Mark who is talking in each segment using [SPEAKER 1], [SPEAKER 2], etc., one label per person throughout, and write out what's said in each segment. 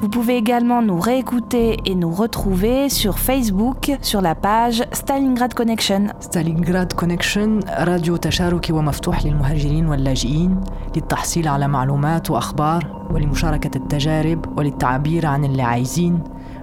[SPEAKER 1] Vous pouvez également nous réécouter et nous retrouver sur Facebook sur la page Stalingrad Connection.
[SPEAKER 2] ستالينغراد كونكشن راديو تشاركي ومفتوح للمهاجرين واللاجئين للتحصيل على معلومات وأخبار ولمشاركة التجارب وللتعبير عن اللي عايزين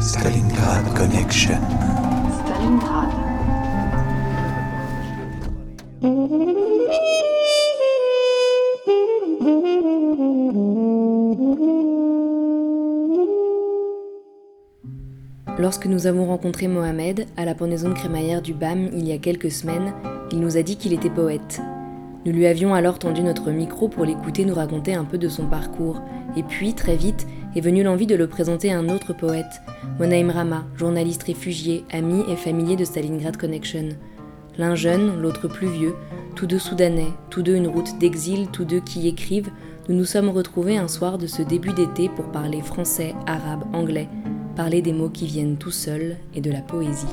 [SPEAKER 3] Stalingrad Connection.
[SPEAKER 4] Lorsque nous avons rencontré Mohamed à la pendaison de crémaillère du BAM il y a quelques semaines, il nous a dit qu'il était poète. Nous lui avions alors tendu notre micro pour l'écouter nous raconter un peu de son parcours. Et puis, très vite, est venue l'envie de le présenter à un autre poète, Monaïm Rama, journaliste réfugié, ami et familier de Stalingrad Connection. L'un jeune, l'autre plus vieux, tous deux soudanais, tous deux une route d'exil, tous deux qui écrivent, nous nous sommes retrouvés un soir de ce début d'été pour parler français, arabe, anglais, parler des mots qui viennent tout seuls et de la poésie.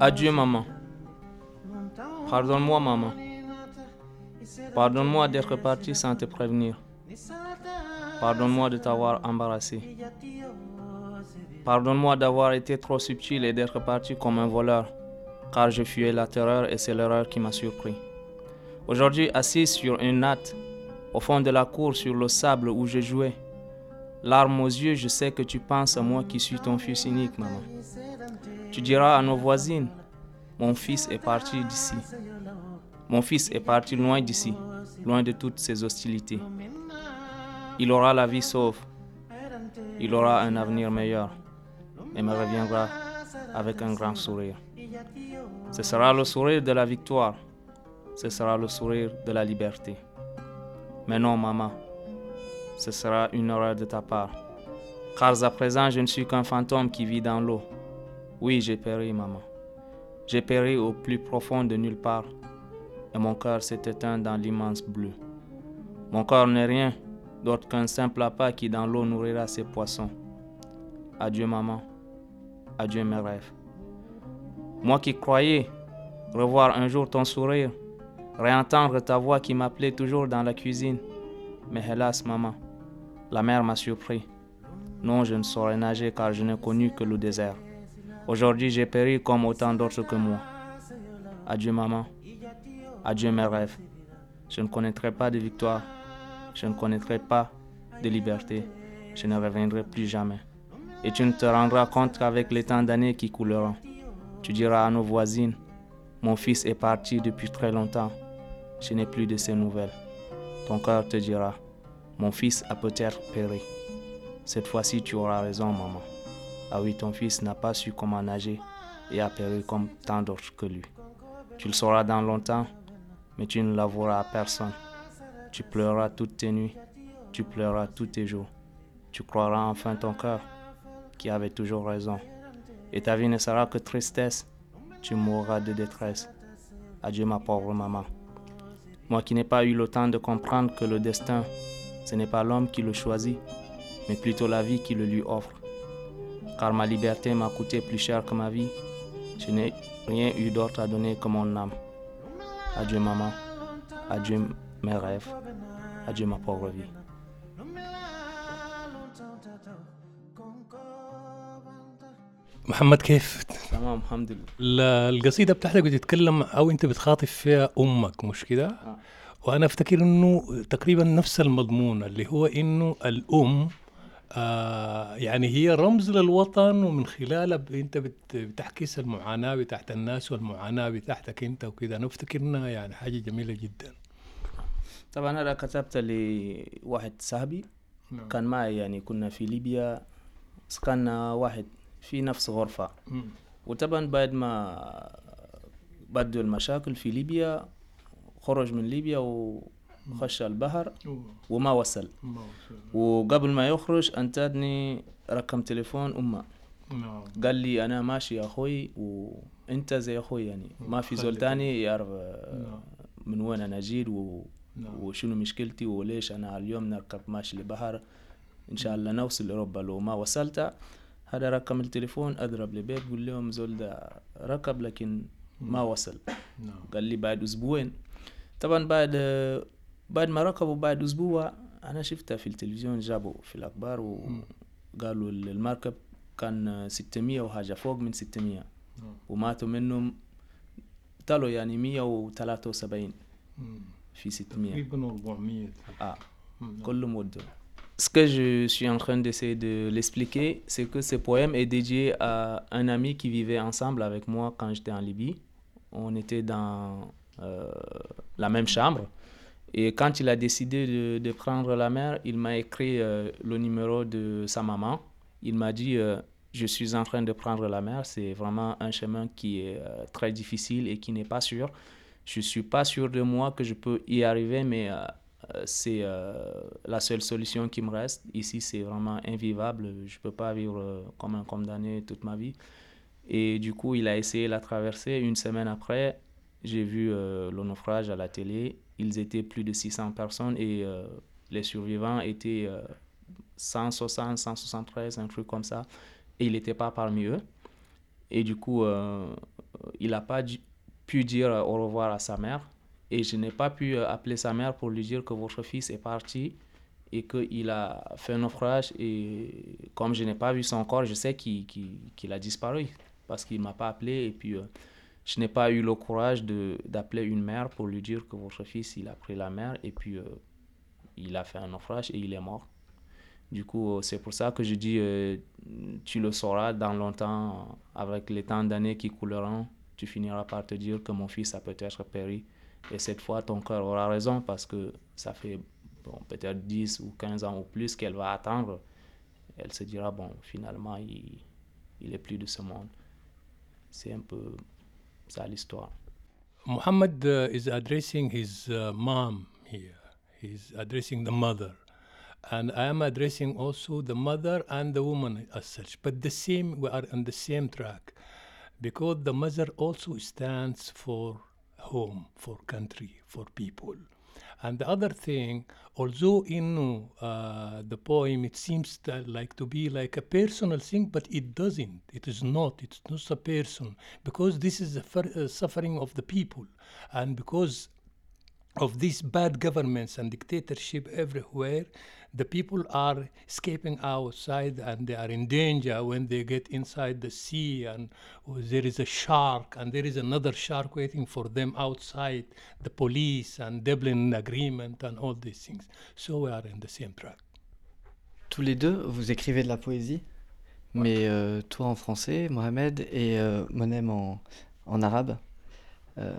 [SPEAKER 5] Adieu maman. Pardonne-moi maman. Pardonne-moi d'être parti sans te prévenir. Pardonne-moi de t'avoir embarrassé. Pardonne-moi d'avoir été trop subtil et d'être parti comme un voleur, car je fuyais la terreur et c'est l'erreur qui m'a surpris. Aujourd'hui, assis sur une natte, au fond de la cour sur le sable où je jouais, larmes aux yeux, je sais que tu penses à moi qui suis ton fils unique, maman. Tu diras à nos voisines, mon fils est parti d'ici. Mon fils est parti loin d'ici, loin de toutes ces hostilités. Il aura la vie sauve. Il aura un avenir meilleur et me reviendra avec un grand sourire. Ce sera le sourire de la victoire. Ce sera le sourire de la liberté. Mais non, maman, ce sera une erreur de ta part. Car à présent, je ne suis qu'un fantôme qui vit dans l'eau. Oui, j'ai péri, maman. J'ai péri au plus profond de nulle part. Et mon cœur s'est éteint dans l'immense bleu. Mon corps n'est rien d'autre qu'un simple appât qui dans l'eau nourrira ses poissons. Adieu, maman. Adieu, mes rêves. Moi qui croyais revoir un jour ton sourire, réentendre ta voix qui m'appelait toujours dans la cuisine. Mais hélas, maman, la mer m'a surpris. Non, je ne saurais nager car je n'ai connu que le désert. Aujourd'hui, j'ai péri comme autant d'autres que moi. Adieu, maman. Adieu, mes rêves. Je ne connaîtrai pas de victoire. Je ne connaîtrai pas de liberté. Je ne reviendrai plus jamais. Et tu ne te rendras compte qu'avec les temps d'années qui couleront, tu diras à nos voisines, mon fils est parti depuis très longtemps. Je n'ai plus de ses nouvelles. Ton cœur te dira, mon fils a peut-être péri. Cette fois-ci, tu auras raison, maman. Ah oui, ton fils n'a pas su comment nager et a péri comme tant d'autres que lui. Tu le sauras dans longtemps, mais tu ne l'avoueras à personne. Tu pleureras toutes tes nuits, tu pleureras tous tes jours. Tu croiras enfin ton cœur qui avait toujours raison. Et ta vie ne sera que tristesse, tu mourras de détresse. Adieu ma pauvre maman. Moi qui n'ai pas eu le temps de comprendre que le destin, ce n'est pas l'homme qui le choisit, mais plutôt la vie qui le lui offre. Car ma liberté m'a coûté plus cher que ma vie. Je n'ai rien eu d'autre à donner que mon âme. Adieu maman. Adieu mes rêves. Adieu ma pauvre vie.
[SPEAKER 6] محمد كيف؟
[SPEAKER 5] تمام الحمد لله.
[SPEAKER 6] ال- القصيدة بتاعتك بتتكلم أو أنت بتخاطب فيها أمك مش كده؟
[SPEAKER 5] آه.
[SPEAKER 6] وأنا أفتكر إنه تقريبا نفس المضمون اللي هو إنه الأم آه يعني هي رمز للوطن ومن خلالها ب- أنت بت- بتحكيس المعاناة بتاعت الناس والمعاناة بتاعتك أنت وكده. أنا أفتكر إنها يعني حاجة جميلة جدا.
[SPEAKER 5] طبعا هذا كتبت لواحد صاحبي
[SPEAKER 6] نعم.
[SPEAKER 5] كان معي يعني كنا في ليبيا سكننا واحد في نفس غرفة
[SPEAKER 6] مم.
[SPEAKER 5] وطبعا بعد ما بدوا المشاكل في ليبيا خرج من ليبيا وخش البحر وما وصل. وقبل ما يخرج انتدني رقم تليفون أمه
[SPEAKER 6] نعم
[SPEAKER 5] قال لي أنا ماشي يا أخوي وأنت زي أخوي يعني ما في زول. تاني يعرف آه،
[SPEAKER 6] نعم.
[SPEAKER 5] من وين أنا جيت و...
[SPEAKER 6] نعم.
[SPEAKER 5] وشنو مشكلتي وليش أنا اليوم نركب ماشي لبحر إن شاء الله نوصل أوروبا لو ما وصلت هذا رقم التليفون أضرب لبيت قول لهم زول ده ركب لكن ما وصل.
[SPEAKER 6] نعم.
[SPEAKER 5] قال لي بعد أسبوعين. طبعا بعد بعد ما ركبوا بعد أسبوع أنا شفتها في التلفزيون جابوا في الأخبار وقالوا المركب كان 600 وحاجة فوق من 600
[SPEAKER 6] نعم.
[SPEAKER 5] وماتوا منهم طلعوا يعني 173
[SPEAKER 6] مم.
[SPEAKER 5] في 600
[SPEAKER 6] تقريبا 400
[SPEAKER 5] ah
[SPEAKER 6] مم.
[SPEAKER 5] كلهم ودوا. Ce que je suis en train d'essayer de l'expliquer, c'est que ce poème est dédié à un ami qui vivait ensemble avec moi quand j'étais en Libye. On était dans euh, la même chambre. Et quand il a décidé de, prendre la mer, il m'a écrit euh, le numéro de sa maman. Il m'a dit euh, Je suis en train de prendre la mer. C'est vraiment un chemin qui est très difficile et qui n'est pas sûr. Je ne suis pas sûr de moi que je peux y arriver, mais c'est euh, la seule solution qui me reste. Ici, c'est vraiment invivable. Je ne peux pas vivre euh, comme un condamné toute ma vie. Et du coup, il a essayé la traversée. Une semaine après, j'ai vu euh, le naufrage à la télé. Ils étaient plus de 600 personnes et euh, les survivants étaient euh, 160, 173, un truc comme ça. Et il n'était pas parmi eux. Et du coup, euh, il n'a pas pu dire au revoir à sa mère. Et je n'ai pas pu euh, appeler sa mère pour lui dire que votre fils est parti et qu'il a fait un naufrage. Et comme je n'ai pas vu son corps, je sais qu'il qu'il- qu'il a disparu parce qu'il ne m'a pas appelé. Et puis, euh, je n'ai pas eu le courage d'appeler une mère pour lui dire que votre fils, il a pris la mer et puis euh, il a fait un naufrage et il est mort. Du coup, c'est pour ça que je dis, tu le sauras dans longtemps, avec les temps d'années qui couleront, tu finiras par te dire que mon fils a peut-être péri. Et cette fois, ton cœur aura raison parce que ça fait bon, peut-être 10 ou 15 ans ou plus qu'elle va attendre. Elle se dira, bon, finalement, il, il est plus de ce monde. C'est un peu ça l'histoire.
[SPEAKER 6] Muhammad uh, is addressing his uh, mom here. He's addressing the mother. And I am addressing also the mother and the woman as such. But the same, we are on the same track. Because the mother also stands for home, for country, for people. And the other thing, although in uh, the poem it seems that like to be like a personal thing, but it doesn't. It is not. It's not a person because this is the uh, suffering of the people, and because of these bad governments and dictatorship everywhere, the people are escaping outside and they are in danger when they get inside the sea and there is a shark and there is another shark waiting for them outside the police and Dublin agreement and all these things. So we are in the same track.
[SPEAKER 7] Tous les deux, vous écrivez de la poésie, mais euh, toi en français, Mohamed, et euh, Monem en, en arabe. Euh,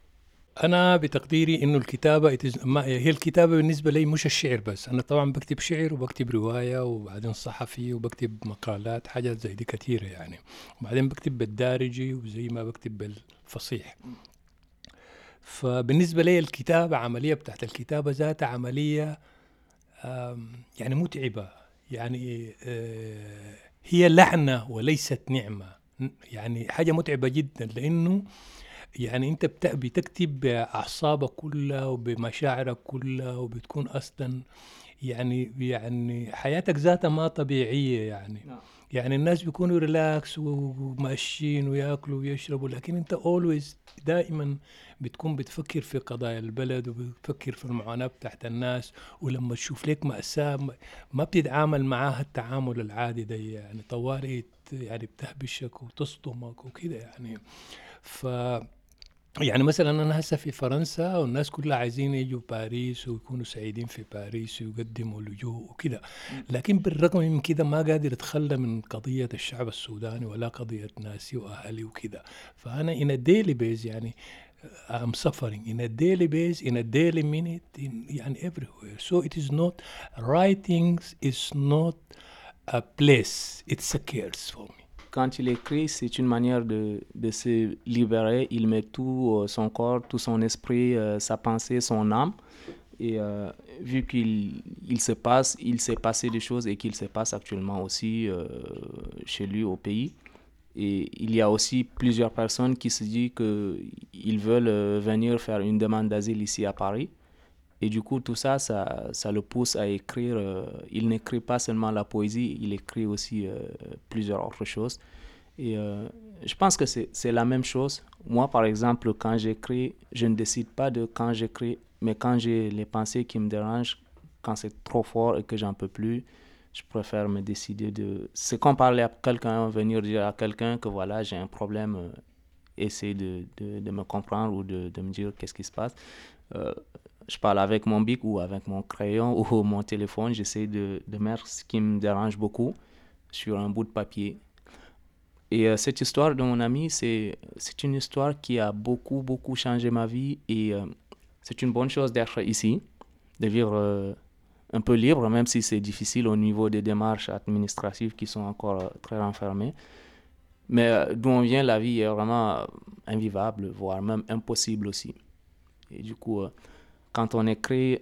[SPEAKER 6] أنا بتقديري إنه الكتابة هي الكتابة بالنسبة لي مش الشعر بس. أنا طبعا بكتب شعر وبكتب رواية وبعدين صحفي وبكتب مقالات حاجات زي دي كثيرة يعني. وبعدين بكتب بالدارجي وزي ما بكتب بالفصيح. فبالنسبة لي الكتابة عملية بتاعت الكتابة ذاتها عملية يعني متعبة. يعني آه، هي لعنة وليست نعمة. يعني حاجة متعبة جدا لأنه يعني انت بت- بتكتب باعصابك كلها وبمشاعرك كلها وبتكون أصلا يعني يعني حياتك ذاتها ما طبيعية يعني.
[SPEAKER 5] نعم.
[SPEAKER 6] يعني الناس بيكونوا ريلاكس وماشيين وياكلوا ويشربوا لكن انت اولويز دائما بتكون بتفكر في قضايا البلد وبتفكر في المعاناة بتاعت الناس. ولما تشوف لك مأساة ما- بتتعامل معاها التعامل العادي ده يعني طوالي ت- يعني بتهبشك وتصدمك وكده يعني. ف يعني مثلا أنا هسه في فرنسا والناس كلها عايزين يجوا باريس ويكونوا سعيدين في باريس ويقدموا لجوء وكده. لكن بالرغم من كده ما قادر أتخلى من قضية الشعب السوداني ولا قضية ناسي واهلي وكده. فأنا a daily base يعني I'm suffering. In a daily base in a daily minute in يعني everywhere. So it is not writing is not a place. It's a curse for me.
[SPEAKER 5] Quand il écrit, c'est une manière de, se libérer. Il met tout euh, son corps, tout son esprit, euh, sa pensée, son âme. Et euh, vu qu'il il se passe, il s'est passé des choses et qu'il se passe actuellement aussi chez lui au pays. Et il y a aussi plusieurs personnes qui se disent qu'ils veulent venir faire une demande d'asile ici à Paris. Et du coup, tout ça, ça, ça le pousse à écrire. euh, il n'écrit pas seulement la poésie, il écrit aussi euh, plusieurs autres choses. Et euh, je pense que c'est la même chose. Moi, par exemple, quand j'écris, je ne décide pas de quand j'écris, mais quand j'ai les pensées qui me dérangent, quand c'est trop fort et que j'en peux plus, je préfère me décider de... C'est comme parler à quelqu'un, venir dire à quelqu'un que voilà, j'ai un problème, essayer de, de, de me comprendre ou de, de me dire qu'est-ce qui se passe. Je parle avec mon bic ou avec mon crayon ou mon téléphone, j'essaie de, mettre ce qui me dérange beaucoup sur un bout de papier. Et euh, cette histoire de mon ami, c'est une histoire qui a beaucoup, beaucoup changé ma vie. Et euh, c'est une bonne chose d'être ici, de vivre euh, un peu libre, même si c'est difficile au niveau des démarches administratives qui sont encore très renfermées. Mais d'où on vient, la vie est vraiment invivable, voire même impossible aussi. Et du coup, quand on écrit,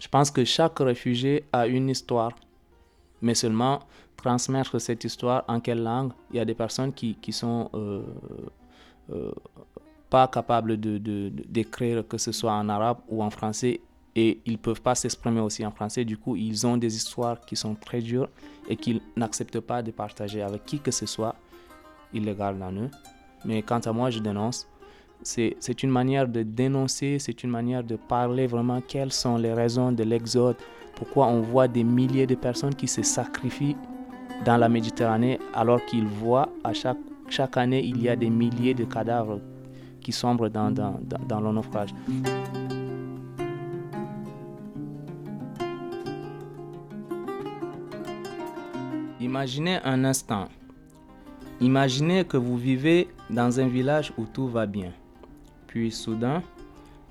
[SPEAKER 5] je pense que chaque réfugié a une histoire, mais seulement transmettre cette histoire en quelle langue? Il y a des personnes qui, qui sont euh, euh, pas capables de, d'écrire, que ce soit en arabe ou en français, et ils peuvent pas s'exprimer aussi en français. Du coup, ils ont des histoires qui sont très dures et qu'ils n'acceptent pas de partager avec qui que ce soit. Ils les gardent en eux. Mais quant à moi, je dénonce. C'est, une manière de dénoncer, c'est une manière de parler vraiment quelles sont les raisons de l'exode, pourquoi on voit des milliers de personnes qui se sacrifient dans la Méditerranée alors qu'ils voient à chaque, chaque année il y a des milliers de cadavres qui sombrent dans, dans, dans, dans le naufrage. Imaginez un instant. Imaginez que vous vivez dans un village où tout va bien. Puis soudain,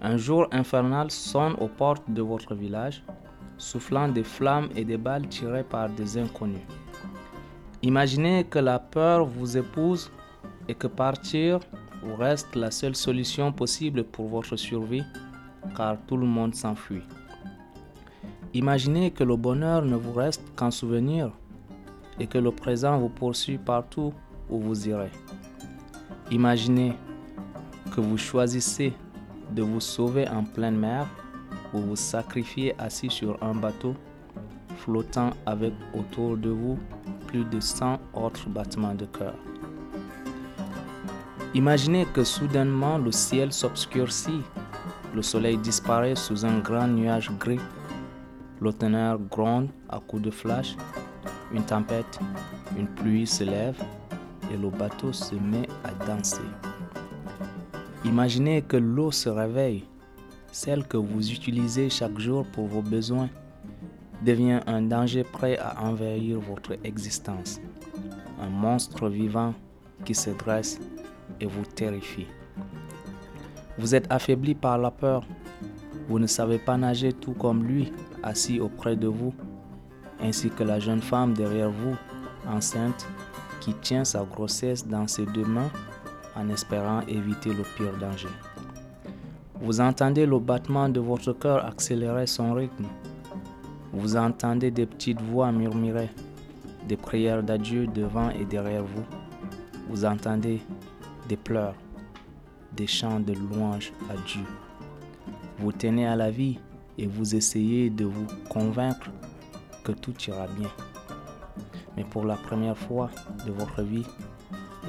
[SPEAKER 5] un jour infernal sonne aux portes de votre village, soufflant des flammes et des balles tirées par des inconnus. Imaginez que la peur vous épouse et que partir vous reste la seule solution possible pour votre survie, car tout le monde s'enfuit. Imaginez que le bonheur ne vous reste qu'un souvenir et que le présent vous poursuit partout où vous irez. Imaginez que vous choisissez de vous sauver en pleine mer ou vous sacrifiez assis sur un bateau flottant avec autour de vous plus de 100 autres battements de cœur. Imaginez que soudainement le ciel s'obscurcit, le soleil disparaît sous un grand nuage gris, le tonnerre gronde à coups de flash, une tempête, une pluie se lève et le bateau se met à danser. Imaginez que l'eau se réveille, celle que vous utilisez chaque jour pour vos besoins, devient un danger prêt à envahir votre existence. Un monstre vivant qui se dresse et vous terrifie. Vous êtes affaibli par la peur. Vous ne savez pas nager tout comme lui, assis auprès de vous, ainsi que la jeune femme derrière vous, enceinte, qui tient sa grossesse dans ses deux mains en espérant éviter le pire danger. Vous entendez le battement de votre cœur accélérer son rythme. Vous entendez des petites voix murmurer, des prières d'adieu devant et derrière vous. Vous entendez des pleurs, des chants de louange à Dieu. Vous tenez à la vie et vous essayez de vous convaincre que tout ira bien. Mais pour la première fois de votre vie,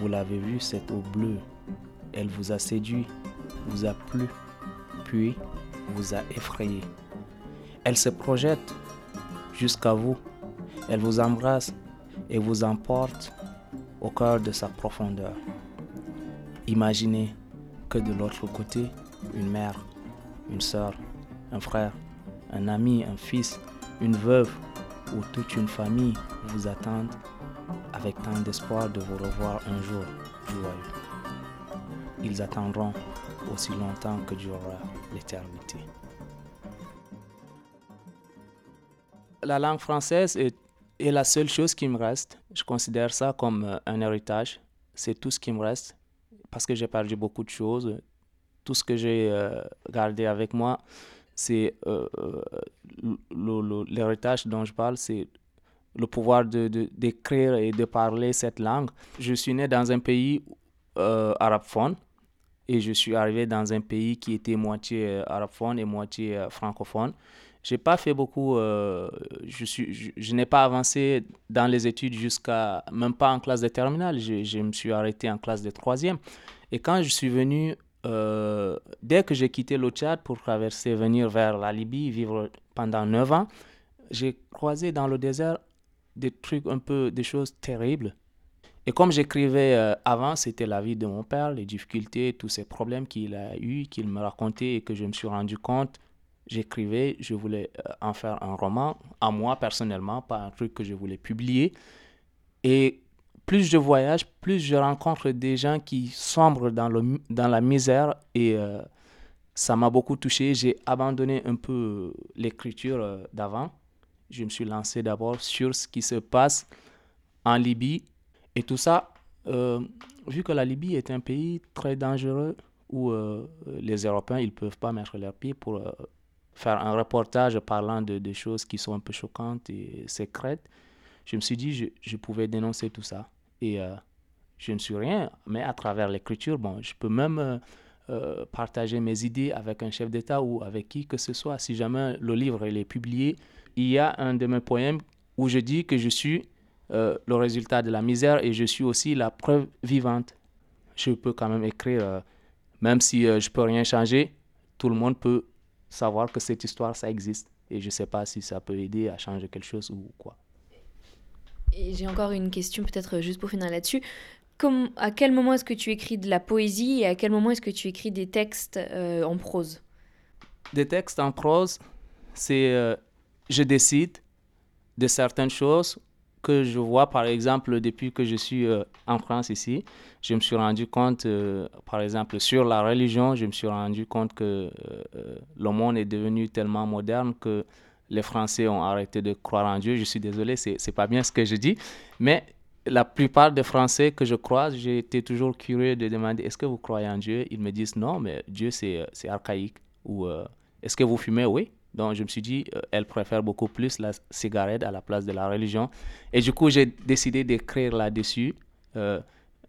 [SPEAKER 5] vous l'avez vue, cette eau bleue. Elle vous a séduit, vous a plu, puis vous a effrayé. Elle se projette jusqu'à vous, elle vous embrasse et vous emporte au cœur de sa profondeur. Imaginez que de l'autre côté, une mère, une sœur, un frère, un ami, un fils, une veuve ou toute une famille vous attendent avec tant d'espoir de vous revoir un jour joyeux. Ils attendront aussi longtemps que durera l'éternité. La langue française est, est, la seule chose qui me reste. Je considère ça comme euh, un héritage. C'est tout ce qui me reste parce que j'ai perdu beaucoup de choses. Tout ce que j'ai euh, gardé avec moi, c'est euh, l'héritage dont je parle, c'est le pouvoir d'écrire de, et de parler cette langue. Je suis né dans un pays euh, arabophone et je suis arrivé dans un pays qui était moitié euh, arabophone et moitié euh, francophone. Je n'ai pas fait beaucoup, euh, je, suis, je, n'ai pas avancé dans les études jusqu'à, même pas en classe de terminale, je, me suis arrêté en classe de troisième. Et quand je suis venu, dès que j'ai quitté le Tchad pour traverser, venir vers la Libye, vivre pendant neuf ans, j'ai croisé dans le désert des trucs un peu, des choses terribles. Et comme j'écrivais euh, avant, c'était la vie de mon père, les difficultés, tous ces problèmes qu'il a eu, qu'il me racontait et que je me suis rendu compte. J'écrivais, je voulais euh, en faire un roman, à moi personnellement, pas un truc que je voulais publier. Et plus je voyage, plus je rencontre des gens qui sombrent dans, le, dans la misère et euh, ça m'a beaucoup touché. J'ai abandonné un peu l'écriture d'avant. Je me suis lancé d'abord sur ce qui se passe en Libye et tout ça, euh, vu que la Libye est un pays très dangereux où euh, les Européens ils peuvent pas mettre leurs pieds pour euh, faire un reportage parlant de, choses qui sont un peu choquantes et secrètes, je me suis dit je, je pouvais dénoncer tout ça. Et je ne suis rien, mais à travers l'écriture, bon, je peux même partager mes idées avec un chef d'État ou avec qui que ce soit. Si jamais le livre est publié, il y a un de mes poèmes où je dis que je suis euh, le résultat de la misère et je suis aussi la preuve vivante. Je peux quand même écrire, euh, même si euh, je peux rien changer, tout le monde peut savoir que cette histoire, ça existe. Et je ne sais pas si ça peut aider à changer quelque chose ou quoi.
[SPEAKER 4] Et j'ai encore une question, peut-être juste pour finir là-dessus. Comme, à quel moment est-ce que tu écris de la poésie et à quel moment est-ce que tu écris des textes euh, en prose?
[SPEAKER 5] Des textes en prose, c'est euh, je décide de certaines choses que je vois, par exemple, depuis que je suis euh, en France ici, je me suis rendu compte, euh, par exemple, sur la religion, je me suis rendu compte que euh, le monde est devenu tellement moderne que les Français ont arrêté de croire en Dieu. Je suis désolé, c'est pas bien ce que je dis, mais la plupart des Français que je croise, j'ai été toujours curieux de demander est-ce que vous croyez en Dieu? Ils me disent non, mais Dieu c'est archaïque. Ou est-ce que vous fumez? Oui. Donc je me suis dit, euh, elle préfère beaucoup plus la cigarette à la place de la religion. Et du coup, j'ai décidé d'écrire là-dessus. Euh,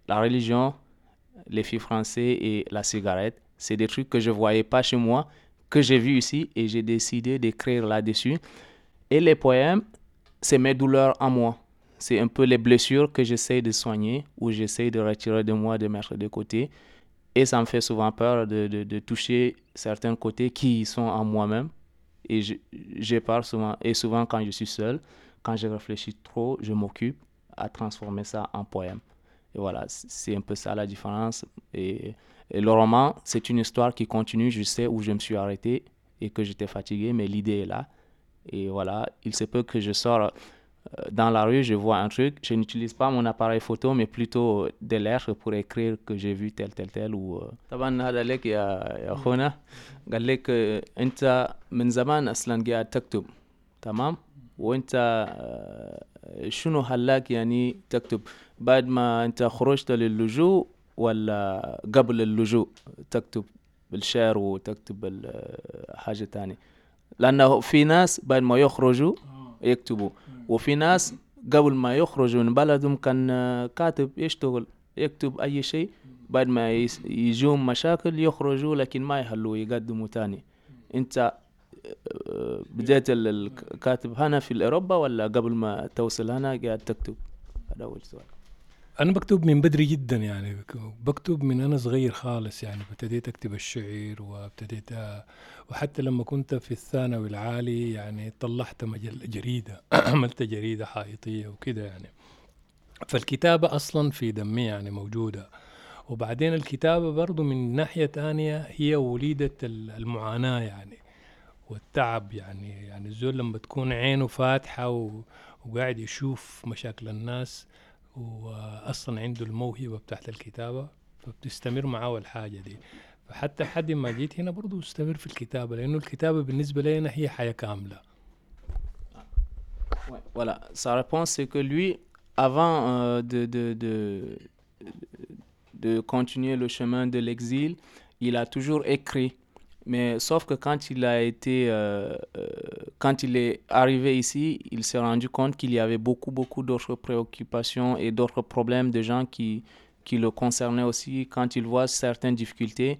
[SPEAKER 5] la religion, les filles français et la cigarette, c'est des trucs que je ne voyais pas chez moi, que j'ai vu ici et j'ai décidé d'écrire là-dessus. Et les poèmes, c'est mes douleurs en moi. C'est un peu les blessures que j'essaie de soigner ou j'essaie de retirer de moi, de mettre de côté. Et ça me fait souvent peur de, de toucher certains côtés qui sont en moi-même et je, je souvent, et souvent quand je suis seul, quand je réfléchis trop, je m'occupe à transformer ça en poème. Et voilà, c'est un peu ça la différence. Et, et le roman, c'est une histoire qui continue. Je sais où je me suis arrêté et que j'étais fatigué, mais l'idée est là. Et voilà, il se peut que je sors dans la rue, je vois un truc, je n'utilise pas mon appareil photo, mais plutôt des lettres pour écrire que j'ai vu tel, tel, tel. ou طبعا هذا لك يا يا اخونا قال لك انت من زمان أصلا قاعد تكتب تمام وانت شنو يعني تكتب بعد ما انت خرجت للجوء ولا قبل اللجوء تكتب بالشعر وتكتب حاجة تانية لأنه في ناس بعد ما يخرجوا يكتبوا وفي ناس قبل ما يخرجوا من بلدهم كان كاتب يشتغل يكتب أي شيء بعد ما يجون مشاكل يخرجوا لكن ما يحلوا يقدموا تاني. أنت بديت الكاتب هنا في أوروبا ولا قبل ما توصل هنا قاعد تكتب؟ هذا أول سؤال.
[SPEAKER 6] أنا بكتب من بدري جدا يعني بكتب من أنا صغير خالص يعني ابتديت أكتب الشعر وابتديت وحتى لما كنت في الثانوي العالي يعني طلعت مجل جريدة عملت جريدة حائطية وكده يعني فالكتابة أصلا في دمي يعني موجودة وبعدين الكتابة برضو من ناحية تانية هي وليدة المعاناة يعني والتعب يعني يعني الزول لما تكون عينه فاتحة. وقاعد يشوف مشاكل الناس واصلا عنده الموهبة بتاعت الكتابة فبتستمر معاه الحاجة دي. فحتى لحد ما جيت هنا برضه استمر في الكتابة لأنه الكتابة بالنسبة لنا هي حياة
[SPEAKER 5] كاملة. Voilà, sa réponse c'est que lui, avant euh, de, de, de, de continuer le chemin de l'exil, il a toujours écrit. Mais sauf que quand il a été, euh, euh, quand il est arrivé ici, il s'est rendu compte qu'il y avait beaucoup, beaucoup d'autres préoccupations et d'autres problèmes de gens qui, qui le concernaient aussi. Quand il voit certaines difficultés,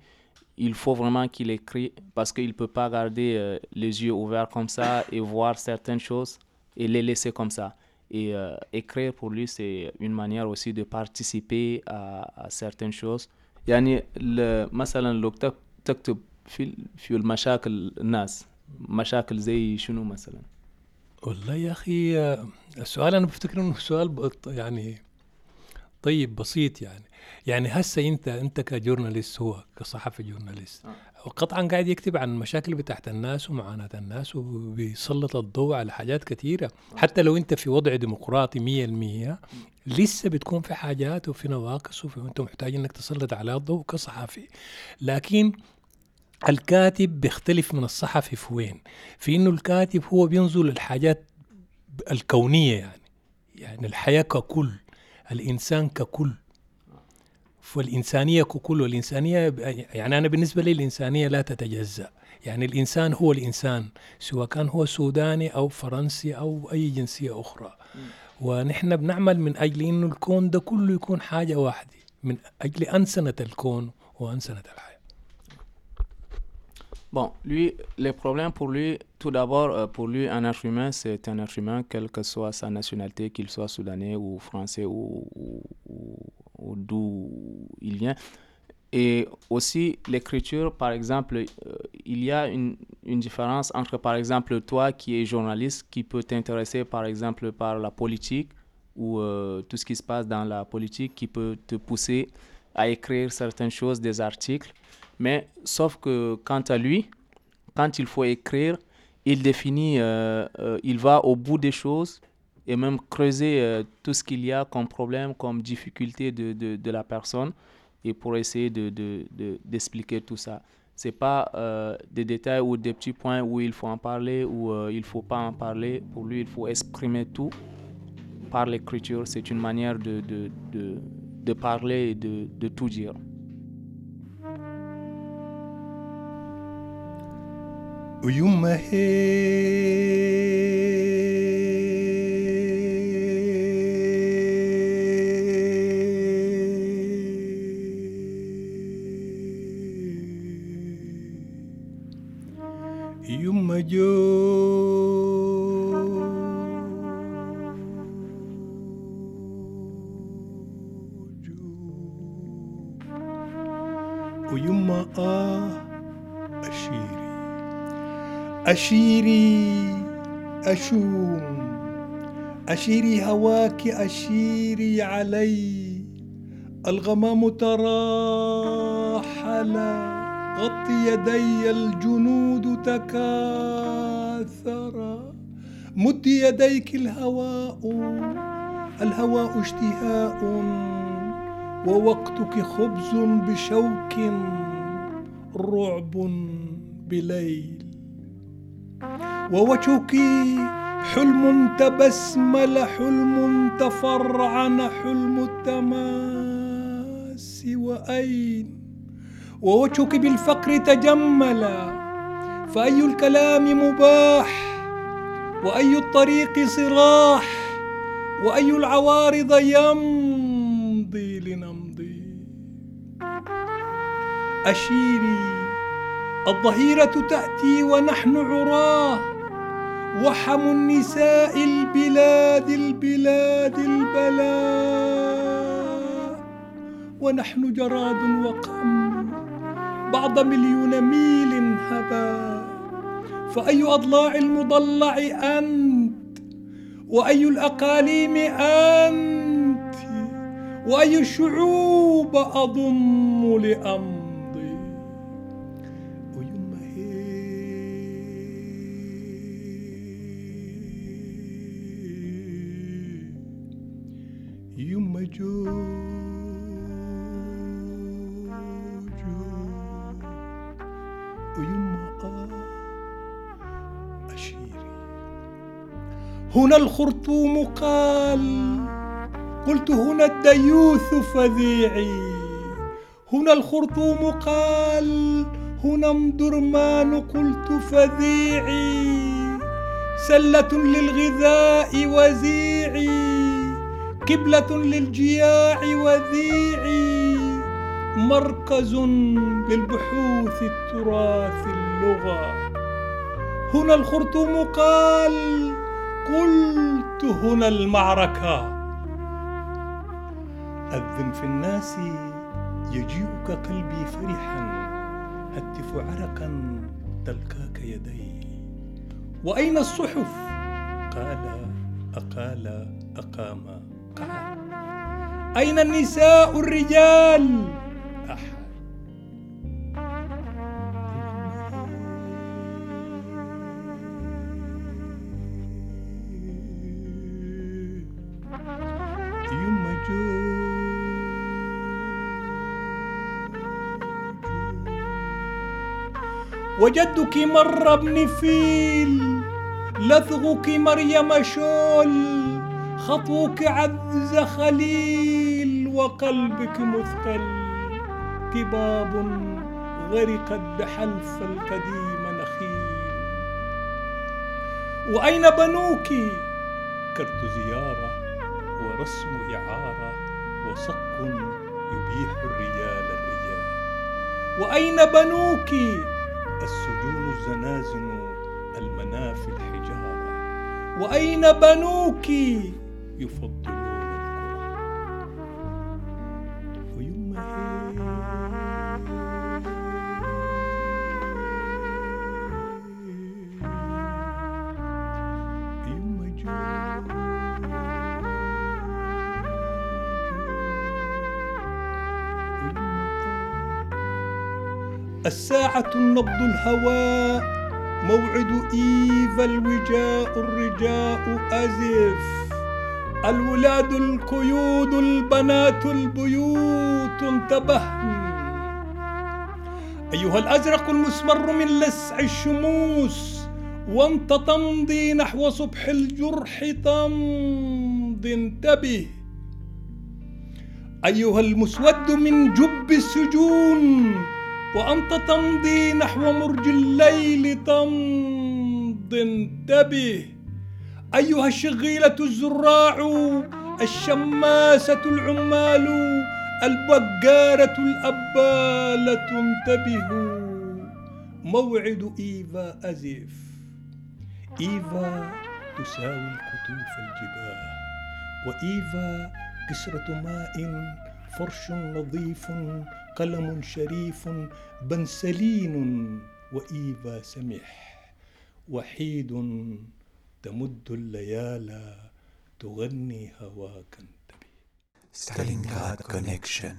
[SPEAKER 5] il faut vraiment qu'il écrit parce qu'il ne peut pas garder euh, les yeux ouverts comme ça et voir certaines choses et les laisser comme ça. Et écrire pour lui, c'est une manière aussi de participer à, à certaines choses. يعني مثلا لو تكتب في في المشاكل الناس مشاكل زي شنو مثلا
[SPEAKER 6] والله يا أخي السؤال أنا بفتكر إنه سؤال يعني طيب بسيط يعني يعني هسه أنت أنت كجورناليست هو كصحفي جورناليست آه. قطعا قاعد يكتب عن المشاكل بتاعت الناس ومعاناة الناس وبيسلط الضوء على حاجات كثيرة آه. حتى لو أنت في وضع ديمقراطي مية المية لسه بتكون في حاجات وفي نواقص وفي أنت محتاج إنك تسلط عليها الضوء كصحفي لكن الكاتب بيختلف من الصحفي في وين؟ في إنه الكاتب هو بينظر للحاجات الكونية يعني يعني الحياة ككل الإنسان ككل. والإنسانية ككل والإنسانية يعني أنا بالنسبة لي الإنسانية لا تتجزأ. يعني الإنسان هو الإنسان سواء كان هو سوداني أو فرنسي أو أي جنسية أخرى. ونحن بنعمل من أجل أنه الكون ده كله يكون حاجة واحدة من أجل أنسنة الكون وأنسنة الحياة.
[SPEAKER 5] Bon, lui, les problèmes pour lui, tout d'abord, euh, pour lui, un être humain, c'est un être humain, quelle que soit sa nationalité, qu'il soit soudanais ou français ou, ou, d'où il vient. Et aussi, l'écriture, par exemple, euh, il y a une, une, différence entre, par exemple, toi qui es journaliste, qui peut t'intéresser, par exemple, par la politique ou euh, tout ce qui se passe dans la politique, qui peut te pousser à écrire certaines choses, des articles. Mais sauf que quant à lui, quand il faut écrire, il définit, euh, euh, il va au bout des choses et même creuser euh, tout ce qu'il y a comme problème, comme difficulté de, de, la personne et pour essayer d'expliquer de, tout ça. Ce n'est pas des détails ou des petits points où il faut en parler ou il ne faut pas en parler. Pour lui, il faut exprimer tout par l'écriture. C'est une manière de parler et de tout dire.
[SPEAKER 8] ويما هي أشيري أشوم. أشيري هواك أشيري علي. الغمام تراحل غطي يدي الجنود تكاثر.
[SPEAKER 6] مد يديك الهواء الهواء اشتهاء. ووقتك خبز بشوك رعب بليل. ووجهك حلم تبسمل حلم تفرعن حلم التماس وأين؟ ووجهك بالفقر تجمل فأي الكلام مباح؟ وأي الطريق صراح؟ وأي العوارض يمضي لنمضي؟ أشيري الظهيرة تأتي ونحن عراة. وحم النساء البلاد البلاد البلاء. ونحن جراد وقمر بعض مليون ميل هبا فأي أضلاع المضلع أنت؟ وأي الأقاليم أنت؟ وأي الشعوب أضم لأمضي هنا الخرطوم قال قلت هنا الديوث فذيعي هنا الخرطوم قال هنا مدرمان قلت فذيعي سلة للغذاء وزيعي قبلة للجياع وذيعي مركز للبحوث التراث اللغة. هنا الخرطوم قال قلت هنا المعركة. أذن في الناس يجيئك قلبي فرحا هتف عرقا تلقاك يدي. وأين الصحف؟ قال أقال أقام. أين النساء الرجال؟ وجدك مر ابن فيل لثغك مريم شول. خطوك عز خليل وقلبك مثقل كباب غرقت بحلف القديم نخيل. وأين بنوك؟ كرت زيارة ورسم إعارة وصك يبيح الرجال الرجال. وأين بنوك؟ السجون الزنازن المنافي الحجارة. وأين بنوك؟ يفضلون الكرة ويما الساعة نبض الهواء موعد إيفا الوجاء الرجاء أزف. الولاد القيود البنات البيوت انتبهن. أيها الأزرق المسمر من لسع الشموس وانت تمضي نحو صبح الجرح تمضي انتبه. أيها المسود من جب السجون وأنت تمضي نحو مرج الليل تمضي انتبه. أيها الشغيلة الزراع الشماسة العمال البقارة الأبالة انتبهوا. موعد إيفا أزف. إيفا تساوي الكتوف الجباه وإيفا كسرة ماء فرش نظيف قلم شريف بنسلين وإيفا سمح وحيد تمد الليالي تغني هواك انتبه.
[SPEAKER 3] ستالينغراد كونكشن